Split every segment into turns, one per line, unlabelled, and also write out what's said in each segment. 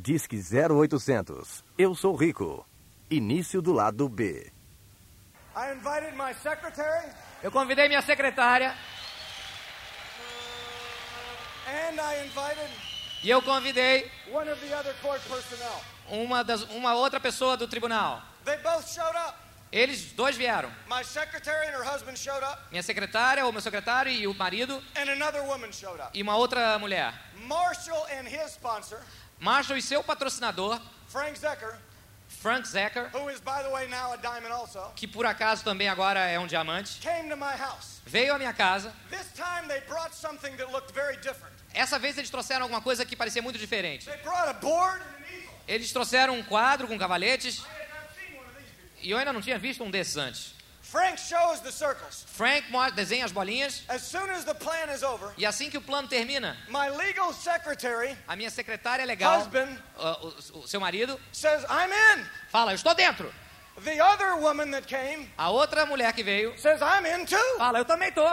Disque 0800. Eu sou rico. Início do lado B.
I invited my secretary
Eu convidei minha secretária
and I invited
e eu convidei
one of the other court personnel.
uma, das, uma outra pessoa do tribunal.
They both showed up.
Eles dois vieram.
My secretary and her husband showed up,
Minha secretária, ou meu secretário e o marido
and another woman showed up.
e uma outra mulher.
Marshall and his sponsor,
Marshall e seu patrocinador,
Frank Zecker,
Frank Zecker,
who is, by the way, now a diamond also,
que por acaso também agora é um diamante,
came to my house.
veio à minha casa.
This time they brought something that looked very different.
Essa vez eles trouxeram alguma coisa que parecia muito diferente. Eles trouxeram um quadro com cavaletes e eu ainda não tinha visto um desses antes.
Frank shows the circles.
Frank desenha as bolinhas
As soon as the plan is over,
e assim que o plano termina,
my legal secretary,
a minha secretária legal,
husband,
o, o- o seu marido,
says, I'm in.
fala: Eu estou dentro.
The other woman that came
A outra mulher que veio
says, I'm in too.
fala: Eu também tô.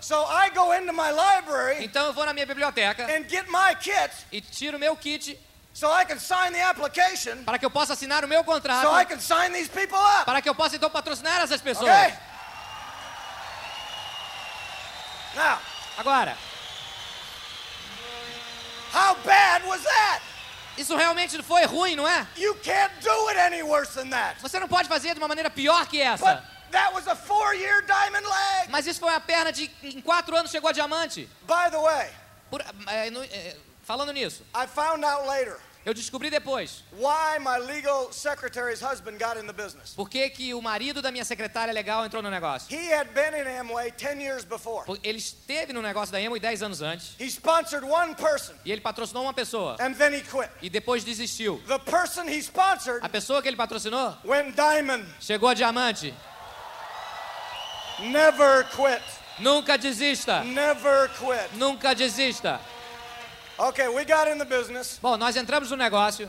So I go into my library
Então eu vou na minha biblioteca
and get my kit
e tiro meu kit
so I can sign the application
para que eu possa assinar o meu contrato,
so I can sign these people up.
para que eu possa então patrocinar essas pessoas.
Okay? Now,
Agora,
how bad was that?
isso realmente foi ruim, não é?
You can't do it any worse than that.
Você não pode fazer de uma maneira pior que
But
essa.
that was a four-year diamond leg.
Mas isso foi uma perna de em quatro anos chegou a diamante.
By the way,
Por- é, no- é, falando nisso,
I found out later
eu descobri depois
why my legal secretary's husband got in the business.
por que, que o marido da minha secretária legal entrou no negócio.
He had been in Amway 10 years before.
Ele esteve no negócio da Emo 10 anos antes
He sponsored one person
e ele patrocinou uma pessoa
and then he quit.
e depois desistiu.
The person he sponsored
A pessoa que ele patrocinou
went diamond.
chegou a diamante.
Never quit.
Nunca desista.
Never quit.
Nunca desista.
Okay, we got in the business.
Bom, nós entramos no negócio.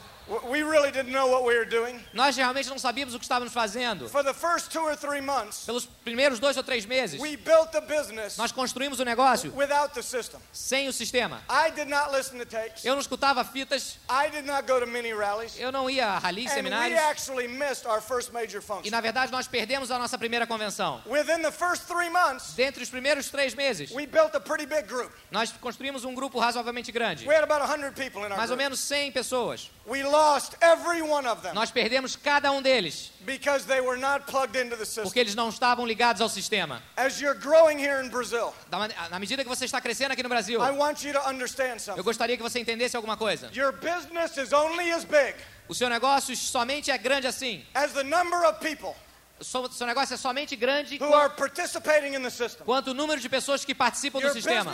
We really didn't know what we were doing.
Nós realmente não sabíamos o que estávamos fazendo.
For the first two or three months,
Pelos primeiros dois ou três meses,
we built the business
nós construímos o negócio
without the system.
sem o sistema.
I did not listen to tapes.
Eu não escutava fitas,
I did not go to mini rallies.
eu não ia a rallies,
And we
seminários.
actually missed our first major
E
function.
na verdade nós perdemos a nossa primeira convenção.
Within the first three months,
Dentre os primeiros três meses,
we built a pretty big group.
nós construímos um grupo razoavelmente grande.
We had about 100 people in our
Mais ou
group.
menos 100 pessoas.
We lost every one of them
Nós perdemos cada um deles,
because they were not plugged into the system.
porque eles não estavam ligados ao sistema.
As you're growing here in Brazil,
Da man- Na medida que você está crescendo aqui no Brasil,
I want you to understand
eu gostaria que você entendesse alguma coisa.
Your business is only as big
O seu negócio somente é grande assim.
as the number of people
seu negócio é somente grande
who are participating in the system.
quanto o número de pessoas que participam do sistema.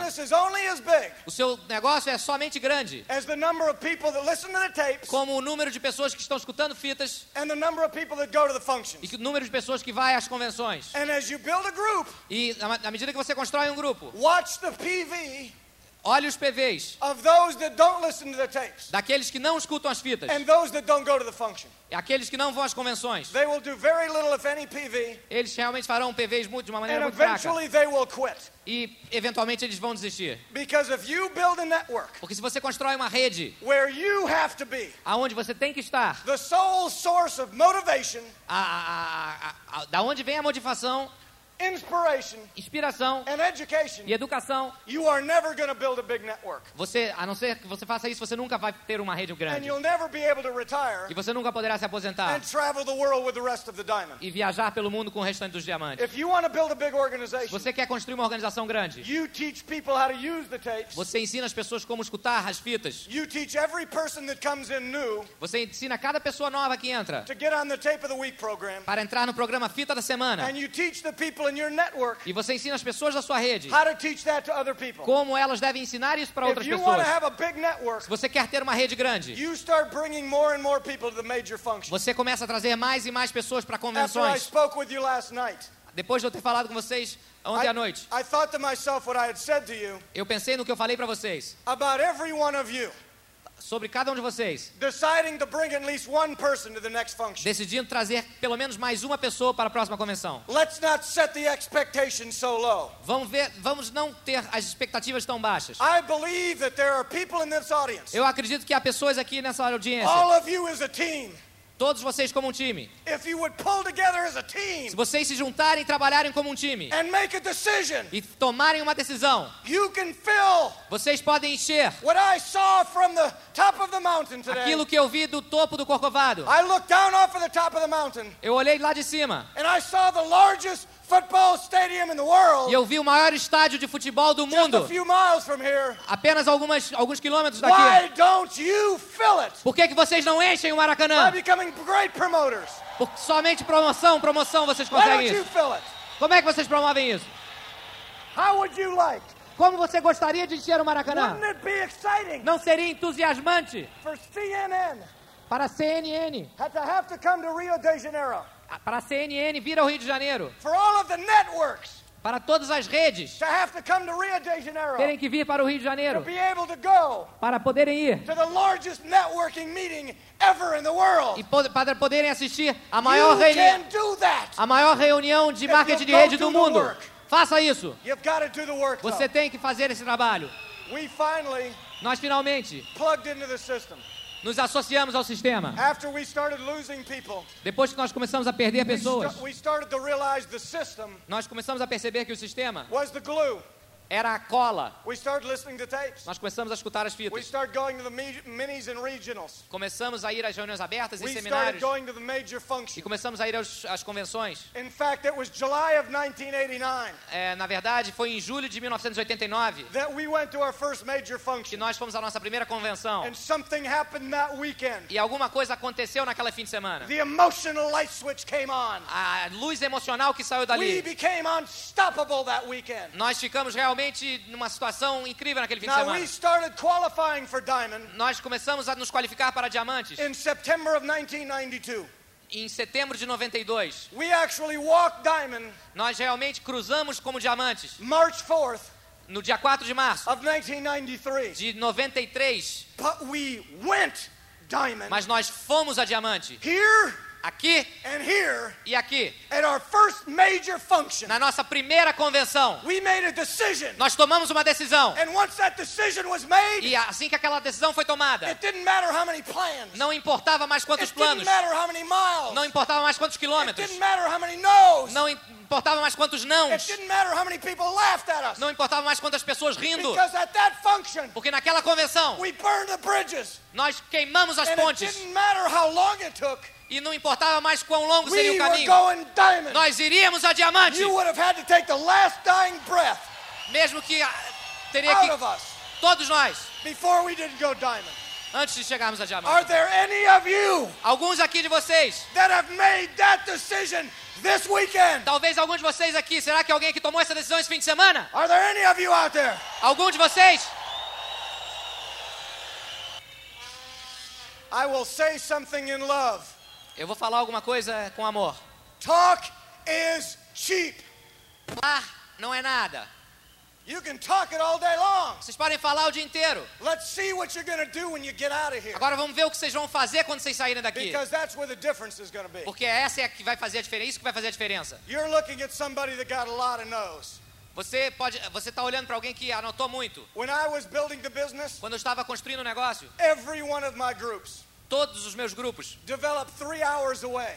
O seu negócio é somente grande
as the number of people that listen to the tapes
como o número de pessoas que estão escutando fitas
and the number of people that go to the
e o número de pessoas que vai às convenções.
And as you build a group,
E na, na medida que você constrói um grupo,
watch the PV
olhe os PVs
of those that don't listen to the tapes
daqueles que não escutam as fitas,
and those that don't go to the function.
e aqueles que não vão às convenções.
They will do very little, if any, PV,
Eles realmente farão PVs muito, de uma maneira
and
muito fraca.
eventually they will quit.
E eventualmente eles vão desistir.
Because if you build a network
Porque se você constrói uma rede
where you have to be
aonde você tem que estar,
the sole source of motivation,
a, a, a, da onde vem a motivação, inspiração
and education,
e educação,
you are never going to build a big network.
você, a não ser que você faça isso, você nunca vai ter uma rede
And
grande.
you'll never be able to retire
E você nunca poderá se aposentar
and travel the world with the rest of the diamond.
e viajar pelo mundo com o restante dos diamantes.
If you want to build a big
Se
organization,
você quer construir uma organização grande,
you teach people how to use the tapes.
você ensina as pessoas como escutar as fitas.
You teach every person that comes in new
Você ensina cada pessoa nova que entra
to get on the tape of the week program.
para entrar no programa Fita da Semana.
And you teach the people in your network
E você ensina as pessoas da sua rede
how to teach that to other people.
como elas devem ensinar isso para outras pessoas. Se você quer ter uma rede grande,
you start bringing more and more people to the major functions.
você começa a trazer mais e mais pessoas para
After I
convenções.
spoke with you last night,
Depois de eu ter falado com vocês ontem à noite, eu pensei no que eu falei para vocês. Sobre cada um de vocês,
deciding to bring at least one person to the next function.
decidindo trazer pelo menos mais uma pessoa para a próxima convenção.
Let's not set the expectation so low.
Vamos ver, vamos não ter as expectativas tão baixas.
I believe that there are people in this audience,
Eu acredito que há pessoas aqui nessa audiência, todos vocês como um time.
If you would pull together as a
Se
team
vocês se juntarem e trabalharem como um time
and make a decision,
e tomarem uma decisão,
you can fill
vocês podem encher
what I saw from the top of the mountain today.
aquilo que eu vi do topo do Corcovado.
I looked down off of the top of the mountain
Eu olhei lá de cima
and I saw the largest football stadium in the
e eu vi o maior estádio de futebol do mundo,
few miles from here.
apenas algumas, alguns quilômetros daqui. Por que, que vocês não enchem o Maracanã? Por somente promoção, promoção vocês conseguem
you
isso. Como é que vocês promovem isso? Como você gostaria de encher o Maracanã? Não seria entusiasmante
for CNN
para a CNN, para a CNN vir ao Rio de Janeiro,
For all of the networks
para todas as redes
to to
terem que vir para o Rio de Janeiro
be able to go
para poderem ir
to the largest networking meeting ever in the world?
e para poderem assistir a maior, reuni a maior reunião de marketing de rede
do
mundo. Faça isso.
You've got to do the work.
Você tem que fazer esse trabalho. Nós finalmente nos associamos ao sistema.
After we started losing people,
Depois que nós começamos a perder
we,
pessoas,
sta- we started to realize the system
nós começamos a perceber que o sistema
was the glue.
Era a cola.
We started listening to tapes.
Nós começamos a escutar as
We
fitas.
started going to the me- minis and regionals.
Começamos a ir às reuniões abertas e
We
seminários.
going to the major
E começamos a ir aos, às convenções.
In fact, it was July of 1989
É, na verdade, foi em julho de 1989
that we went to our first major
que nós fomos à nossa primeira convenção.
And something happened that weekend.
E alguma coisa aconteceu naquela fim de semana.
The emotional light switch came on.
A luz emocional que saiu
We
dali.
became unstoppable that weekend.
Nós ficamos realmente numa situação incrível naquele fim de semana. Nós começamos a nos qualificar para diamantes
in September of 1992.
em setembro de 92.
We actually walked Diamond
Nós realmente cruzamos como diamantes
March 4th
no dia 4 de março
of 1993.
de 93.
But we went Diamond
Mas nós fomos a diamante
here
aqui
and here
e aqui
at our first major function.
na nossa primeira convenção.
We made a decision.
Nós tomamos uma decisão
And once that decision was made,
e assim que aquela decisão foi tomada,
it didn't matter how many plans.
não importava mais quantos
It didn't
planos,
matter how many miles.
não importava mais quantos
It
quilômetros,
didn't matter how many no's.
não importava mais quantos
It
nãos,
didn't matter how many people laughed at us.
não importava mais quantas pessoas rindo,
Because at that function,
porque naquela convenção
we burned the bridges.
nós queimamos as
And it
pontes
didn't matter how long it took.
E não importava mais quão longo seria o caminho. Nós iríamos a diamante, mesmo que ah, teria que todos nós
before we didn't go diamond.
antes de chegarmos a diamante.
Are there any of you
Alguns aqui de vocês,
that have made that decision this weekend?
talvez alguns de vocês aqui, será que alguém que tomou essa decisão esse fim de semana?
Are there any of you out there?
Algum de vocês?
I will say something in love.
Eu vou falar alguma coisa com amor.
Talk is cheap.
Falar não é nada.
You can talk it all day long.
Vocês podem falar o dia inteiro.
Let's see what you're going to do when you get out of here.
Agora vamos ver o que vocês vão fazer quando vocês saírem daqui.
Because that's where the difference is going to be.
Porque essa é a que vai fazer a diferença, isso que vai fazer a diferença.
You're looking at somebody that got a lot of no's.
Você pode, você está olhando para alguém que anotou muito.
When I was building the business,
Quando eu estava construindo o negócio,
every one of my groups
todos os meus grupos
developed three hours away.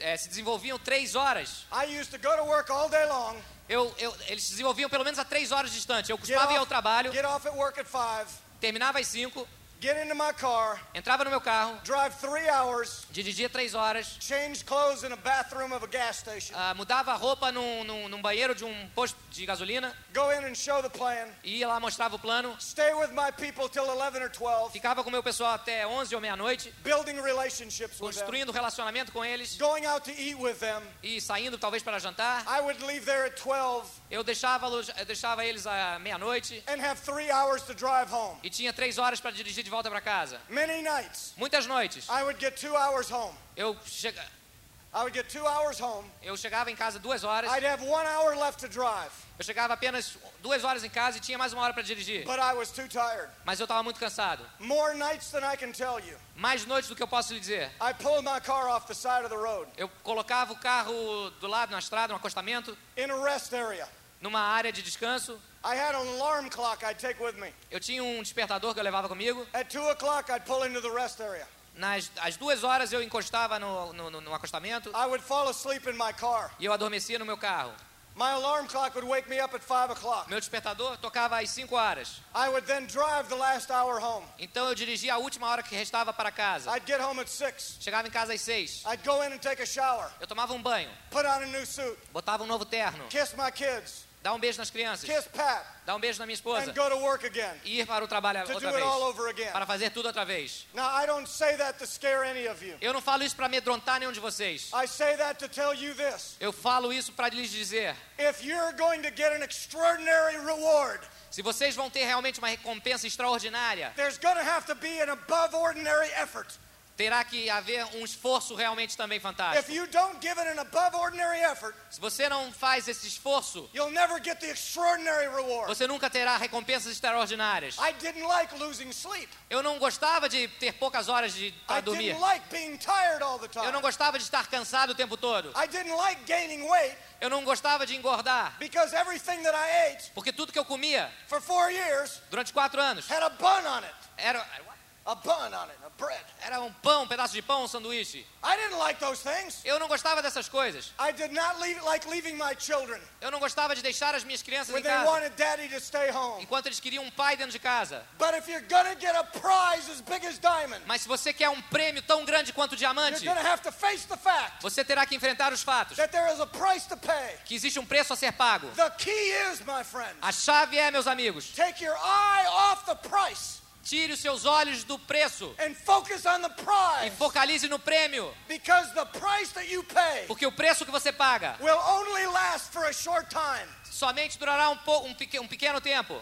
eh, se desenvolviam três horas.
I used to go to work all day long,
Eu, eu, eles se desenvolviam pelo menos a três horas distante. Eu costumava ir ao trabalho,
at work at five,
terminava às cinco,
get into my car,
entrava no meu carro,
drive three hours,
dirigia três horas,
change clothes in a bathroom of a gas station,
ah, mudava a roupa num, num, num banheiro de um posto de gasolina,
go in and show the plan,
ia lá, mostrava o plano,
stay with my people till 11 or 12,
ficava com meu pessoal até 11 ou meia-noite,
building relationships with them,
construindo relacionamento com eles
going out to eat with them.
e saindo talvez para jantar.
I would leave there at 12
Eu deixava, eu deixava eles à meia-noite
and have three hours to drive home.
e tinha três horas para dirigir de volta para casa.
Many nights,
Muitas noites
I would get two hours home.
eu chega... Eu chegava em casa duas horas.
I'd have one hour left to drive,
Eu chegava apenas duas horas em casa e tinha mais uma hora para dirigir.
but I was too tired.
Mas eu estava muito cansado.
More nights than I can tell you.
Mais noites do que eu posso lhe dizer.
I pulled my car off the side of the road
Eu colocava o carro do lado na estrada, no acostamento,
in a rest area.
numa área de descanso.
I had an alarm clock I'd take with me.
Eu tinha um despertador que eu levava comigo.
At two o'clock, I'd pull into the rest area.
Nas às duas horas eu encostava no, no, no- acostamento
I would fall asleep in my car.
e eu adormecia no meu carro.
My alarm clock would wake me up at o'clock.
Meu despertador tocava às 5 horas.
I would then drive the last hour home.
Então eu dirigia a última hora que restava para casa.
I'd get home at six.
Chegava em casa às 6.
I'd go in and take a shower,
Eu tomava um banho,
put on a new suit,
botava um novo terno,
kiss my kids,
dá um beijo nas crianças,
kiss Pat,
dá um beijo na minha esposa
and go to work again
e ir para o trabalho
to
outra
do it all
vez.
over again.
Para fazer tudo outra vez.
Now, I don't say that to scare any of you.
Eu não falo isso para amedrontar nenhum de vocês.
I say that to tell you this.
Eu falo isso para lhes dizer:
If you're going to get an extraordinary reward,
se vocês vão ter realmente uma recompensa extraordinária,
there's going to have to be an above ordinary effort.
Terá que haver um esforço realmente também
If
fantástico.
you don't give it an above ordinary effort,
Se você não faz esse esforço,
you'll never get the extraordinary reward.
você nunca terá recompensas extraordinárias.
I didn't like losing sleep.
Eu não gostava de ter poucas horas de
I
para dormir.
didn't like being tired all the
Eu não
time.
gostava de estar cansado o tempo todo.
I didn't like gaining weight
Eu não gostava de engordar,
because everything that I ate
porque tudo que eu comia
for four years
durante quatro anos
had a bun on it.
era
A bun on it, bread.
era um pão, um pedaço de pão, um sanduíche.
I didn't like those things.
Eu não gostava dessas coisas.
I did not leave, like leaving my children
Eu não gostava de deixar as minhas crianças
when
em
they
casa,
wanted daddy to stay home.
enquanto eles queriam um pai dentro de casa.
But if you're gonna get a prize as big as diamond,
Mas se você quer um prêmio tão grande quanto o
you're
diamante,
gonna have to face the fact
você terá que enfrentar os fatos
that there is a price to pay.
que existe um preço a ser pago.
The key is, my friend,
A chave é, meus amigos,
take your eye off the price
tire os seus olhos do preço
and focus on the
e focalize no prêmio,
Because the price that you pay
porque o preço que você paga
will only last for a short time.
somente durará um, pou- um, peque- um pequeno tempo.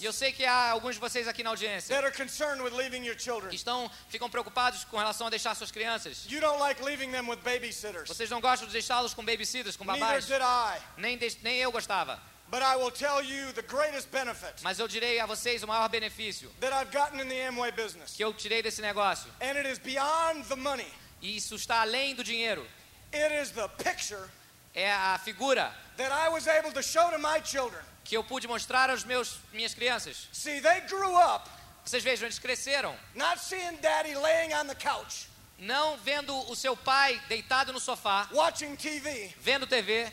E eu sei que há alguns de vocês aqui na audiência
that are concerned with leaving your
que estão, ficam preocupados com relação a deixar suas crianças.
You don't like leaving them with babysitters.
Vocês não gostam de deixá-los com babysitters, com
Neither
babás?
did I.
Nem, de- nem eu gostava.
But I will tell you the greatest benefit
Mas eu direi a vocês o maior benefício
that I've gotten in the Amway business.
que eu tirei desse negócio.
And it is beyond the money.
E isso está além do dinheiro.
It is the picture
É a figura
that I was able to show to my children.
que eu pude mostrar aos meus minhas crianças.
See, they grew up
Vocês vejam, eles cresceram
not seeing daddy laying on the couch,
não vendo o seu pai deitado no sofá,
watching TV.
vendo TV.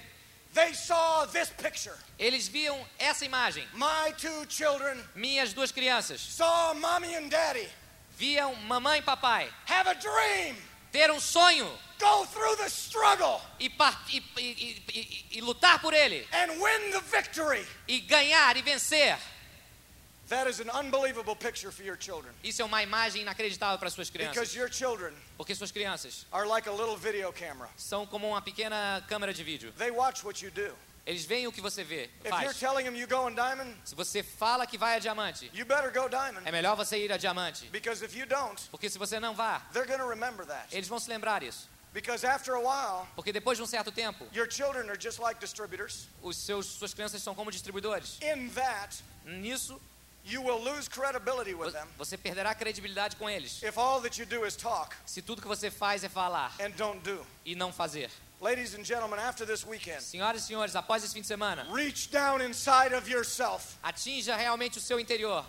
They saw this picture.
Eles viam essa imagem.
My two children
Minhas duas crianças
saw mommy and daddy
viam mamãe e papai
have a dream,
ter um sonho
go through the struggle,
e, e- e- e lutar por ele
and win the victory.
e ganhar e vencer.
That is an unbelievable picture for your children.
Isso é uma imagem inacreditável para suas
Because
crianças,
your children
porque suas crianças
are like a little video camera.
são como uma pequena câmera de vídeo.
They watch what you do.
Eles veem o que você vê,
If you're
faz.
telling them you go in diamond,
Se você fala que vai a diamante,
you better go diamond.
é melhor você ir a diamante,
Because if you don't,
porque se você não vá,
they're going to remember that.
eles vão se lembrar.
Because a while,
Porque depois de um certo tempo,
your children are just like distributors.
os seus suas crianças são como distribuidores.
In that,
Nisso,
you will lose credibility with
vo-
them
você perderá credibilidade com eles.
if all that you do is talk
Se tudo que você faz é falar
and don't do.
e não fazer.
Ladies and gentlemen, after this weekend,
Senhoras e senhores, após esse fim de semana,
reach down inside of yourself.
atinja realmente o seu interior.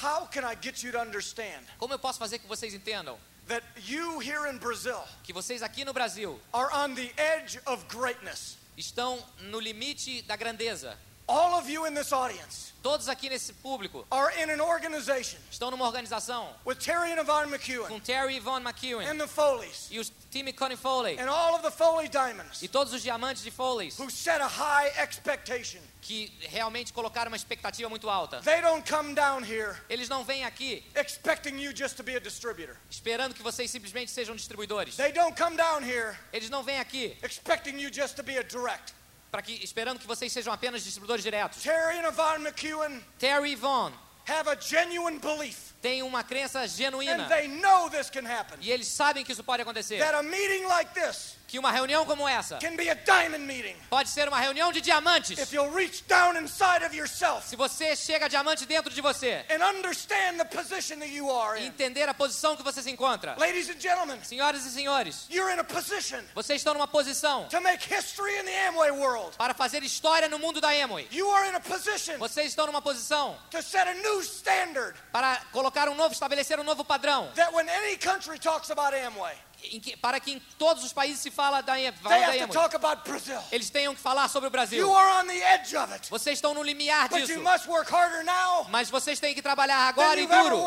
How can I get you to understand
Como eu posso fazer que vocês entendam
that you here in Brazil
que vocês aqui no Brasil
are on the edge of greatness?
estão no limite da grandeza?
All of you in this audience
Todos aqui nesse público
are in an organization
estão numa organização
with Terry and Yvonne McEwen
com Terry e Von McEwen
and the Foleys
e os time Connie Foley
and all of the Foley diamonds
e todos os diamantes de Foley
who set a high expectation.
que realmente colocaram uma expectativa muito alta.
They don't come down here
Eles não vêm aqui
expecting you just to be a distributor.
esperando que vocês simplesmente sejam distribuidores.
They don't come down here
Eles não vêm aqui
expecting you just to be a direct.
Para que esperando que vocês sejam apenas distribuidores diretos.
Terry and Yvonne McEwen
Terry e Von
have a genuine belief
têm uma crença genuína
and they know this can happen.
e eles sabem que isso pode acontecer.
That a meeting like this
Que uma reunião como essa
can be a diamond meeting
pode ser uma reunião de diamantes.
if you'll reach down inside of yourself
Se você chega diamante dentro de você
and understand the position that you are
e
in.
entender a posição que você se encontra.
Ladies and gentlemen,
Senhoras e senhores,
you're in a position
vocês estão numa posição
to make history in the Amway world.
para fazer história no mundo da Amway.
You are in a position
Vocês estão numa posição
to set a new standard
para colocar um novo, estabelecer um novo padrão,
that when any country talks about Amway,
que- para que em todos os países se fala da, Amway.
talk about Brazil.
Eles tenham que falar sobre o Brasil.
You are on the edge of it.
Vocês estão no limiar
But
disso.
you must work harder now
Mas vocês têm que trabalhar agora e duro.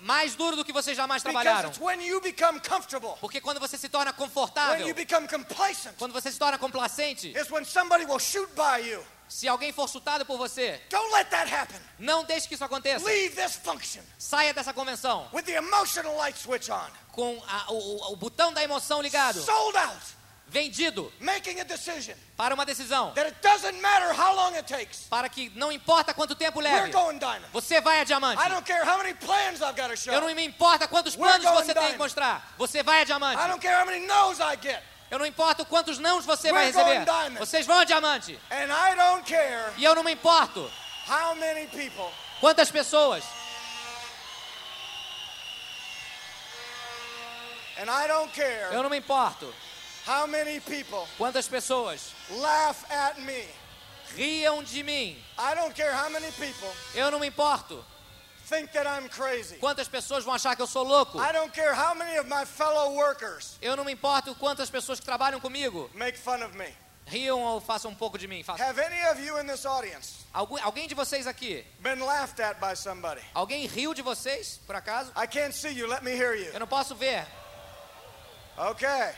Mais duro do que vocês jamais trabalharam.
it's when you become comfortable,
Porque quando você se torna
when
confortável,
you become complacent,
quando você se torna complacente, se alguém for chutado por você,
Don't let that happen.
não deixe que isso aconteça.
Leave this function
Saia dessa convenção
with the emotional light switch on.
com a- o, o- botão da emoção ligado, vendido
Making a decision
para uma decisão,
that it doesn't matter how long it takes.
para que não importa quanto tempo leve, você vai a diamante.
I don't care how many plans I've got to show.
Eu não me importa quantos planos você tem que mostrar, você vai a diamante. Eu não importo quantos nãos você vai receber, vocês vão a diamante. E eu não me importo quantas pessoas, eu não me importo quantas pessoas riam de mim. Eu não me importo
think that I'm crazy.
quantas pessoas vão achar que eu sou louco.
I don't care how many of my fellow workers
Eu não me importo quantas pessoas que trabalham comigo
make fun of me.
riam ou façam um pouco de mim. Façam.
Have any of you in this audience
Algum, alguém de vocês aqui,
been laughed at by somebody?
alguém riu de vocês, por acaso?
I can't see you. Let me hear you.
Eu não posso ver.
Okay.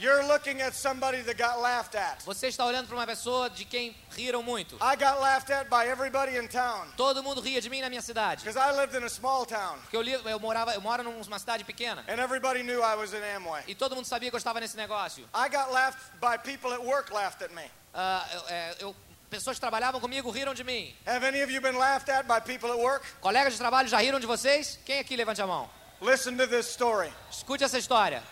You're looking at somebody that got laughed at.
Você está olhando para uma pessoa de quem riram muito.
I got laughed at by everybody in town
Todo mundo ria de mim na minha cidade.
because I lived in a small town
Porque eu, li, eu morava, eu moro numa cidade pequena.
and everybody knew I was in Amway.
E todo mundo sabia que eu estava nesse negócio.
I got laughed by people at work laughed at me.
Ah, eu- é, eu- pessoas que trabalhavam comigo riram de mim.
Have any of you been laughed at by people at work?
Colegas de trabalho já riram de vocês? Quem aqui levante a mão?
Listen to this story.
Escute essa história.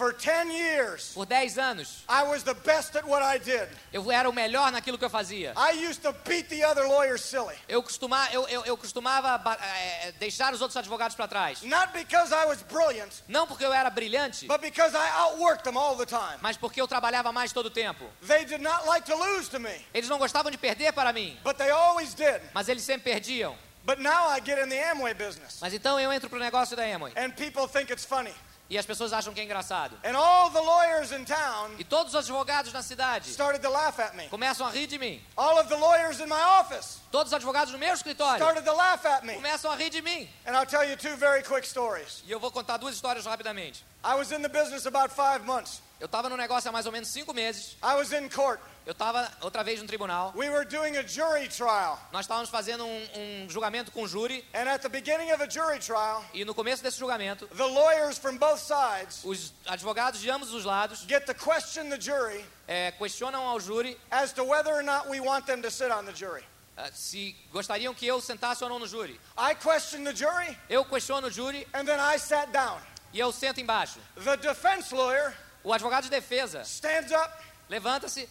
For 10 years,
Por 10 anos,
I was the best at what I did.
eu era o melhor naquilo que eu fazia.
I used to beat the other lawyers silly.
Eu, costuma, eu, eu, eu costumava ba- é, deixar os outros advogados para trás.
Not because I was brilliant,
Não porque eu era brilhante,
but because I outworked them all the time.
mas porque eu trabalhava mais todo o tempo.
They did not like to lose to me,
Eles não gostavam de perder para mim,
but they always did.
mas eles sempre perdiam.
But now I get in the Amway business,
Mas então eu entro pro negócio da Amway
and people think it's funny.
E as pessoas acham que é engraçado.
And all the lawyers in town
E todos os advogados na cidade
started to laugh at me.
começam a rir de mim.
All of the lawyers in my office
Todos os advogados no meu escritório
started to laugh at me.
começam a rir de mim.
And I'll tell you two very quick stories.
E eu vou contar duas histórias rapidamente.
I was in the business about five months.
Eu estava no negócio há mais ou menos cinco meses.
I was in court.
Eu estava outra vez no tribunal.
We were doing a jury trial.
Nós estávamos fazendo um, um julgamento com júri.
And at the beginning of a jury trial,
E no começo desse julgamento,
the lawyers from both sides
os advogados de ambos os lados
get to question the jury
eh, questionam ao júri
as to whether or not we want them to sit on the jury.
eh, se gostariam que eu sentasse ou não no júri.
I question the jury,
Eu questiono o júri
and then I sat down.
e eu sento embaixo.
The defense lawyer
O advogado de defesa
stands up,
levanta-se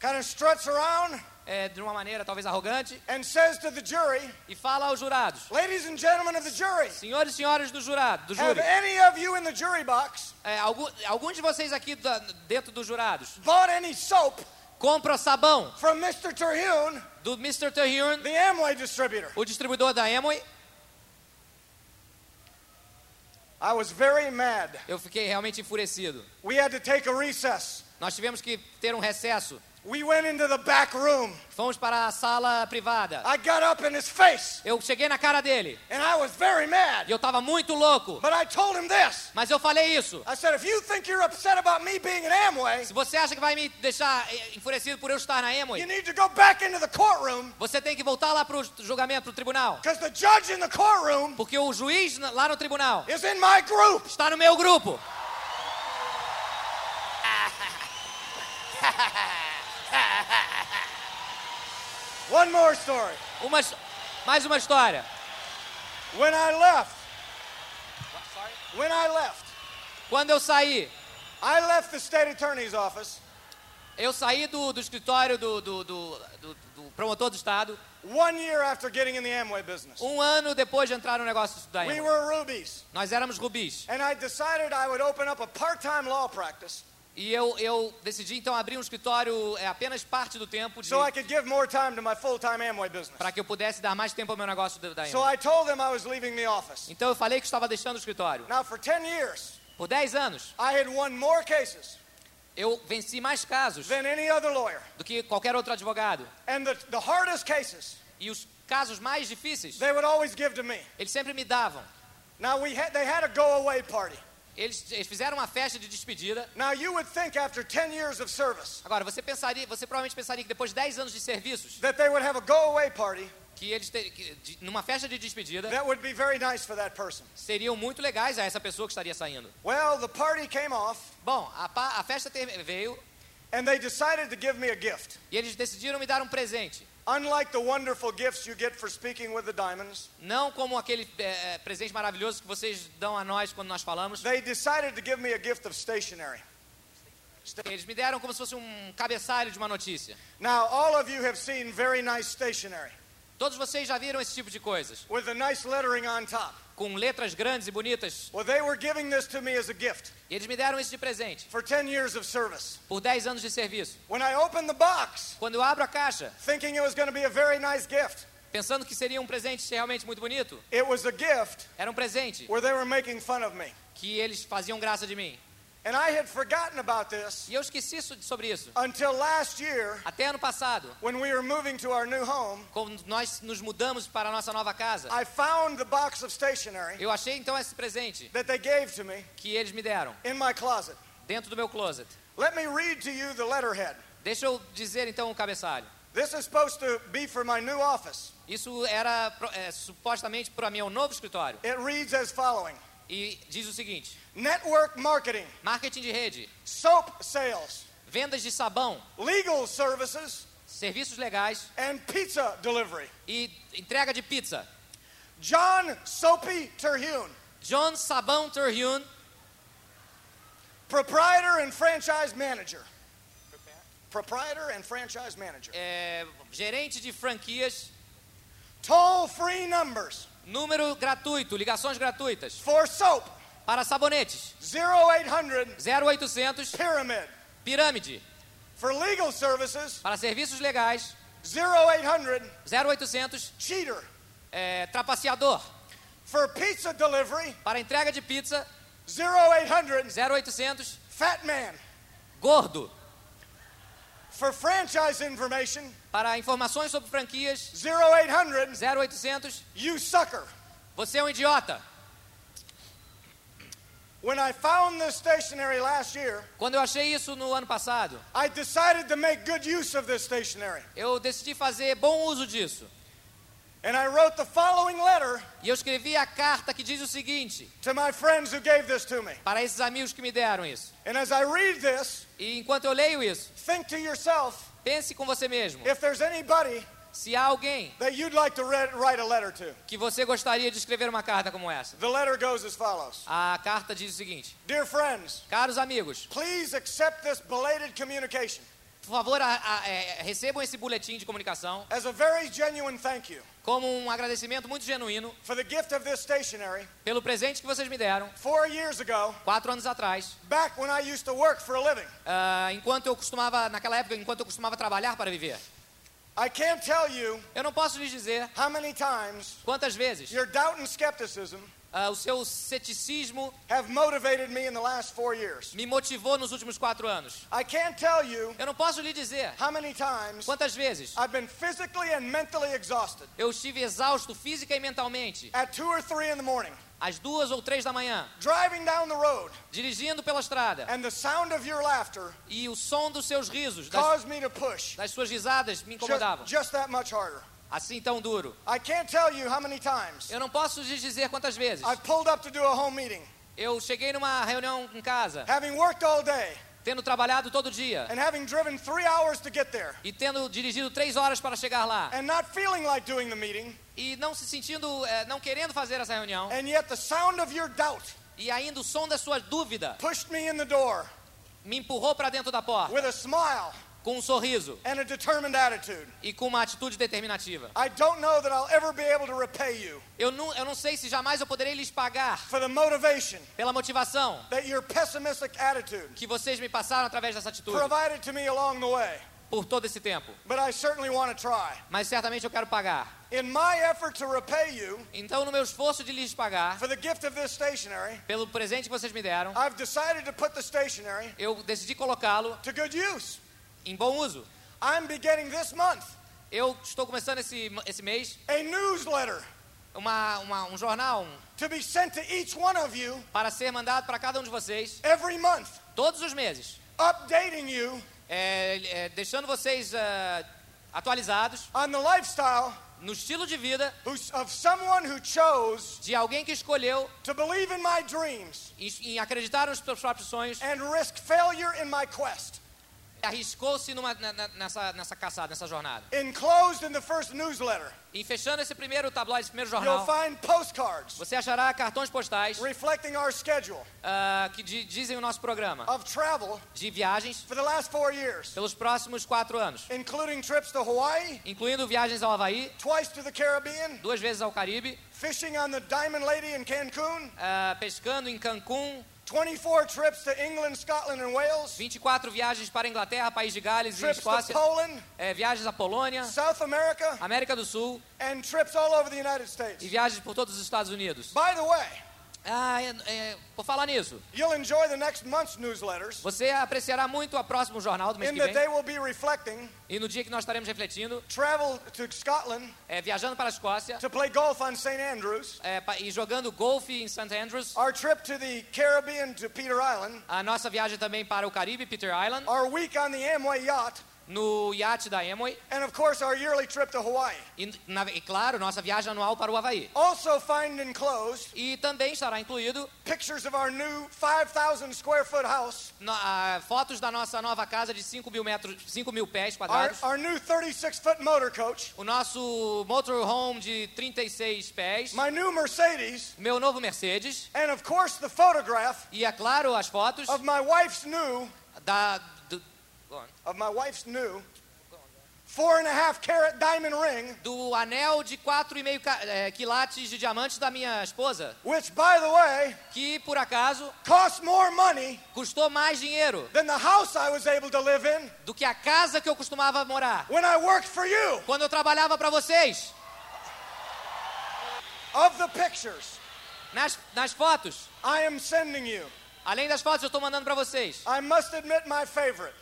kind of struts around,
eh, de uma maneira talvez arrogante
and says to the jury,
e fala aos jurados:
Ladies and gentlemen of the jury,
Senhores e senhoras do jurado, do
have
júri,
any of you in the jury box
eh, algum, algum de vocês aqui da- dentro dos jurados
bought any soap
compra sabão
from Mr. Terhune,
do Mr. Terhune,
the Amway distributor?
o distribuidor da Amway?
I was very mad.
Eu fiquei realmente enfurecido.
We had to take a recess.
Nós tivemos que ter um recesso.
We went into the back room.
Fomos para a sala privada.
I got up in his face,
Eu cheguei na cara dele
and I was very mad.
e eu estava muito louco.
But I told him this.
Mas eu falei isso.
I said, if you think you're upset about me being in Amway,
Se você acha que vai me deixar eh, enfurecido por eu estar na
you
Amway,
need to go back into the courtroom
você tem que voltar lá para o julgamento, para o tribunal.
because the judge in the courtroom
Porque o juiz lá no tribunal
is in my group.
está no meu grupo.
One more story.
Uma, mais uma história.
When I left, when I left,
Quando eu saí,
I left the state attorney's office
eu saí do, do escritório do, do, do, promotor do estado
one year after getting in the Amway business.
um ano depois de entrar no negócio da
We
Amway.
were rubies.
Nós éramos rubis.
And I decided I would open up a part-time law practice
E eu, eu decidi então abrir um escritório é, apenas parte do tempo
so I could give more time to my full-time Amway business.
para que eu pudesse dar mais tempo ao meu negócio da da
So
Amway.
I told them I was leaving the office.
Então eu falei que estava deixando o escritório.
Now, for 10 years,
Por 10 anos,
I had won more cases
eu venci mais casos
than any other lawyer.
do que qualquer outro advogado.
And the, the hardest cases,
E os casos mais difíceis,
they would always give to me.
eles sempre me davam.
Now, we had, they had a go-away party.
Eles, eles fizeram uma festa de despedida.
Now, you would think after 10 years of service
Agora, você pensaria, você provavelmente pensaria que depois de 10 anos de serviços,
that they would have a go-away party
que eles te, que, de- numa festa de despedida
that would be very nice for that person.
seriam muito legais a essa pessoa que estaria saindo.
Well, the party came off,
Bom, a, a festa ter- veio
and they decided to give me a gift.
e eles decidiram me dar um presente.
Unlike the wonderful gifts you get for speaking with the diamonds,
Não como aquele é, é, presente maravilhoso que vocês dão a nós quando nós falamos.
they decided to give me a gift of stationery.
Eles me deram como se fosse um cabeçalho de uma notícia.
Now, all of you have seen very nice stationery
Todos vocês já viram esse tipo de coisas,
with a nice lettering on top.
com letras grandes e bonitas.
Well, they were giving this to me as a gift
E eles me deram isso de presente
for 10 years of service.
por 10 anos de serviço.
When I opened the box,
Quando eu abro a caixa,
thinking it was going to be a very nice gift,
pensando que seria um presente realmente muito bonito,
it was a gift
era um presente
where they were making fun of me.
que eles faziam graça de mim.
And I had forgotten about this
E eu esqueci sobre isso.
until last year
Até ano passado,
when we were moving to our new home.
quando nós nos mudamos para a nossa nova casa,
I found the box of stationery
eu achei então esse presente
that they gave to me
que eles me deram
in my closet.
dentro do meu closet.
Let me read to you the letterhead.
Deixa eu dizer então o cabeçalho.
This is supposed to be for my new office.
Isso era é, supostamente para meu novo escritório.
It reads as following
E diz o seguinte:
Network marketing,
marketing de rede,
soap sales,
vendas de sabão,
legal services,
serviços legais.
And pizza delivery.
e entrega de pizza.
John Soapy Terhune,
John Sabão Terhune,
proprietor and franchise manager. Proprietor and franchise manager.
é, gerente de franquias,
Toll free numbers
número gratuito, ligações gratuitas
for soap
para sabonetes.
0800
0800
Pyramid.
Pirâmide.
For legal services
Para serviços legais,
0800
0800
Cheater.
é, trapaceador.
For pizza delivery
Para entrega de pizza,
0800
0800
Fat Man.
gordo.
For franchise information
Para informações sobre franquias,
0800
0800
You Sucker.
você é um idiota.
When I found this stationery last year,
Quando eu achei isso no ano passado,
I decided to make good use of this stationery.
eu decidi fazer bom uso disso.
And I wrote the following letter
E eu escrevi a carta que diz o seguinte,
to my friends who gave this to me.
para esses amigos que me deram isso.
And as I read this,
E enquanto eu leio isso,
think to yourself
pense com você mesmo.
if there's anybody
Se há alguém
that you'd like to write a letter to.
que você gostaria de escrever uma carta como essa.
The letter goes as follows
A carta diz o seguinte:
Dear friends,
Caros amigos,
please accept this belated communication
por favor, a- a- é, recebam esse boletim de comunicação
as a very genuine thank you
como um agradecimento muito genuíno
for the gift of this stationery
pelo presente que vocês me deram
four years ago,
quatro anos atrás,
living.
ah, enquanto eu costumava, naquela época, enquanto eu costumava trabalhar para viver.
I can't tell you
Eu não posso lhes dizer
how many times
quantas vezes
your doubt and skepticism
ah, o seu ceticismo
have motivated me in the last four years.
me motivou nos últimos quatro anos.
I can't tell you
Eu não posso lhe dizer
how many times
quantas vezes
I've been physically and mentally exhausted
eu estive exausto física e mentalmente às duas ou três da manhã,
driving down the road,
dirigindo pela estrada
and the sound of your laughter
e o som dos seus risos, das,
caused me to push
das suas risadas me
just,
incomodavam.
just that much harder.
Assim tão duro.
I can't tell you how many times
Eu não posso lhes dizer quantas vezes.
I've pulled up to do a home meeting,
Eu cheguei numa reunião em casa,
having worked all day
tendo trabalhado todo dia
and having driven three hours to get there,
e tendo dirigido três horas para chegar lá
and not feeling like doing the meeting,
e não se sentindo, eh, não querendo fazer essa reunião,
and yet the sound of your doubt
e ainda o som da sua dúvida
pushed me in the door
me empurrou para dentro da porta
with a smile
com um sorriso
and a determined attitude.
e com uma atitude determinativa. Eu não, eu não sei se jamais eu poderei lhes pagar
for the motivation
pela motivação
that your pessimistic attitude
que vocês me passaram através dessa atitude
provided to me along the way,
por todo esse tempo.
but I certainly want to try.
Mas certamente eu quero pagar.
In my effort to repay you
Então, no meu esforço de lhes pagar
for the gift of this stationery,
pelo presente que vocês me deram,
I've decided to put the stationery
eu decidi colocá-lo. Em bom uso.
I'm beginning this month
Eu estou começando esse, esse mês
a newsletter
uma, uma, um jornal um,
to be sent to each one of you
para ser mandado para cada um de vocês
every month,
todos os meses,
updating you
é, é, deixando vocês ah, atualizados
on the lifestyle
no estilo de vida
of someone who chose
de alguém que escolheu
to believe in my dreams
em, em acreditar nos seus próprios sonhos,
and risk failure in my quest.
Arriscou-se nessa, nessa caçada, nessa jornada.
Enclosed in the first newsletter,
E fechando esse primeiro tabloide, esse primeiro
you'll
jornal,
find postcards
você achará cartões postais
reflecting our schedule
ah, que di- dizem o nosso programa
of travel
de viagens
for the last four years,
pelos próximos quatro anos,
including trips to Hawaii,
incluindo viagens ao Havaí,
twice to the Caribbean,
duas vezes ao Caribe,
fishing on the Diamond Lady in Cancun,
ah, pescando em Cancún,
24 trips to England, Scotland, and Wales,
24 viagens para a Inglaterra, País de Gales e
to
Escócia,
Poland,
eh, viagens à Polônia,
South America,
América do Sul.
And trips all over the United
e
States.
viagens por todos os Estados Unidos.
By the way,
Ah, é- é, por falar nisso,
you'll enjoy the next month's newsletters.
você apreciará muito o próximo jornal do mês
in
que vem. e no dia que nós estaremos refletindo,
travel to Scotland
eh, viajando para a Escócia
to play golf on St. Andrews,
pa- e jogando golfe em St. Andrews,
our trip to the Caribbean to Peter Island,
a nossa viagem também para o Caribe, Peter Island,
our week on the Amway yacht,
no iate da Amway
and of course our yearly trip to Hawaii.
e, na- e claro, nossa viagem anual para o Havaí.
Also find enclosed
E também estará incluído
pictures of our new 5,000 square foot house,
no- ah, fotos da nossa nova casa de 5 mil metros, 5 mil pés
our,
quadrados,
our new 36 foot motor coach,
o nosso motorhome de 36 pés,
my new Mercedes,
meu novo Mercedes.
And of course the photograph
e, é claro, as fotos
of my wife's new,
da,
of my wife's new four and a half carat diamond ring,
do anel de 4,5 ca- eh, quilates de diamantes da minha esposa,
which by the way
que, por acaso,
cost more money
custou mais dinheiro
than the house I was able to live in
do que a casa que eu costumava morar.
when I worked for you.
Quando eu trabalhava para vocês,
Of the pictures
nas, nas fotos,
I am sending you,
além das fotos eu estou mandando para vocês,
I must admit my favorite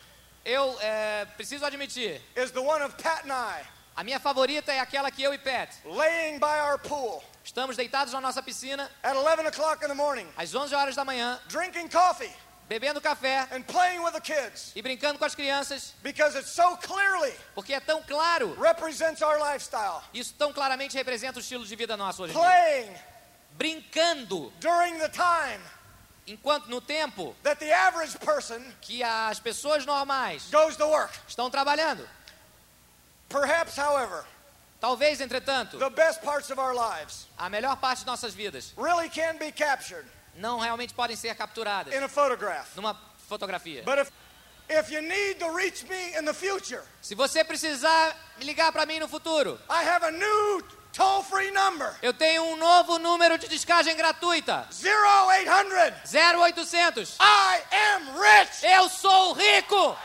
eu eh, preciso admitir,
is the one of Pat and I
a minha favorita é aquela que eu e Pat
laying by our pool
estamos deitados na nossa piscina
at 11 o'clock in the morning,
às 11 horas da manhã,
drinking coffee
bebendo café
and playing with the kids
e brincando com as crianças,
because it so clearly
porque é tão claro,
represents our lifestyle.
isso tão claramente representa o estilo de vida nosso hoje.
Playing
Brincando,
during the time
enquanto no tempo que as pessoas normais estão trabalhando.
Perhaps, however,
Talvez, entretanto,
the best parts of our lives
a melhor parte de nossas vidas
really can be captured
não realmente podem ser capturadas
in a photograph.
numa fotografia.
But if if you need to reach me in the future,
Se você precisar me ligar para mim no futuro,
I have a new.
Eu tenho um novo número de descagem gratuita.
0800
0800.
I am rich.
Eu sou rico!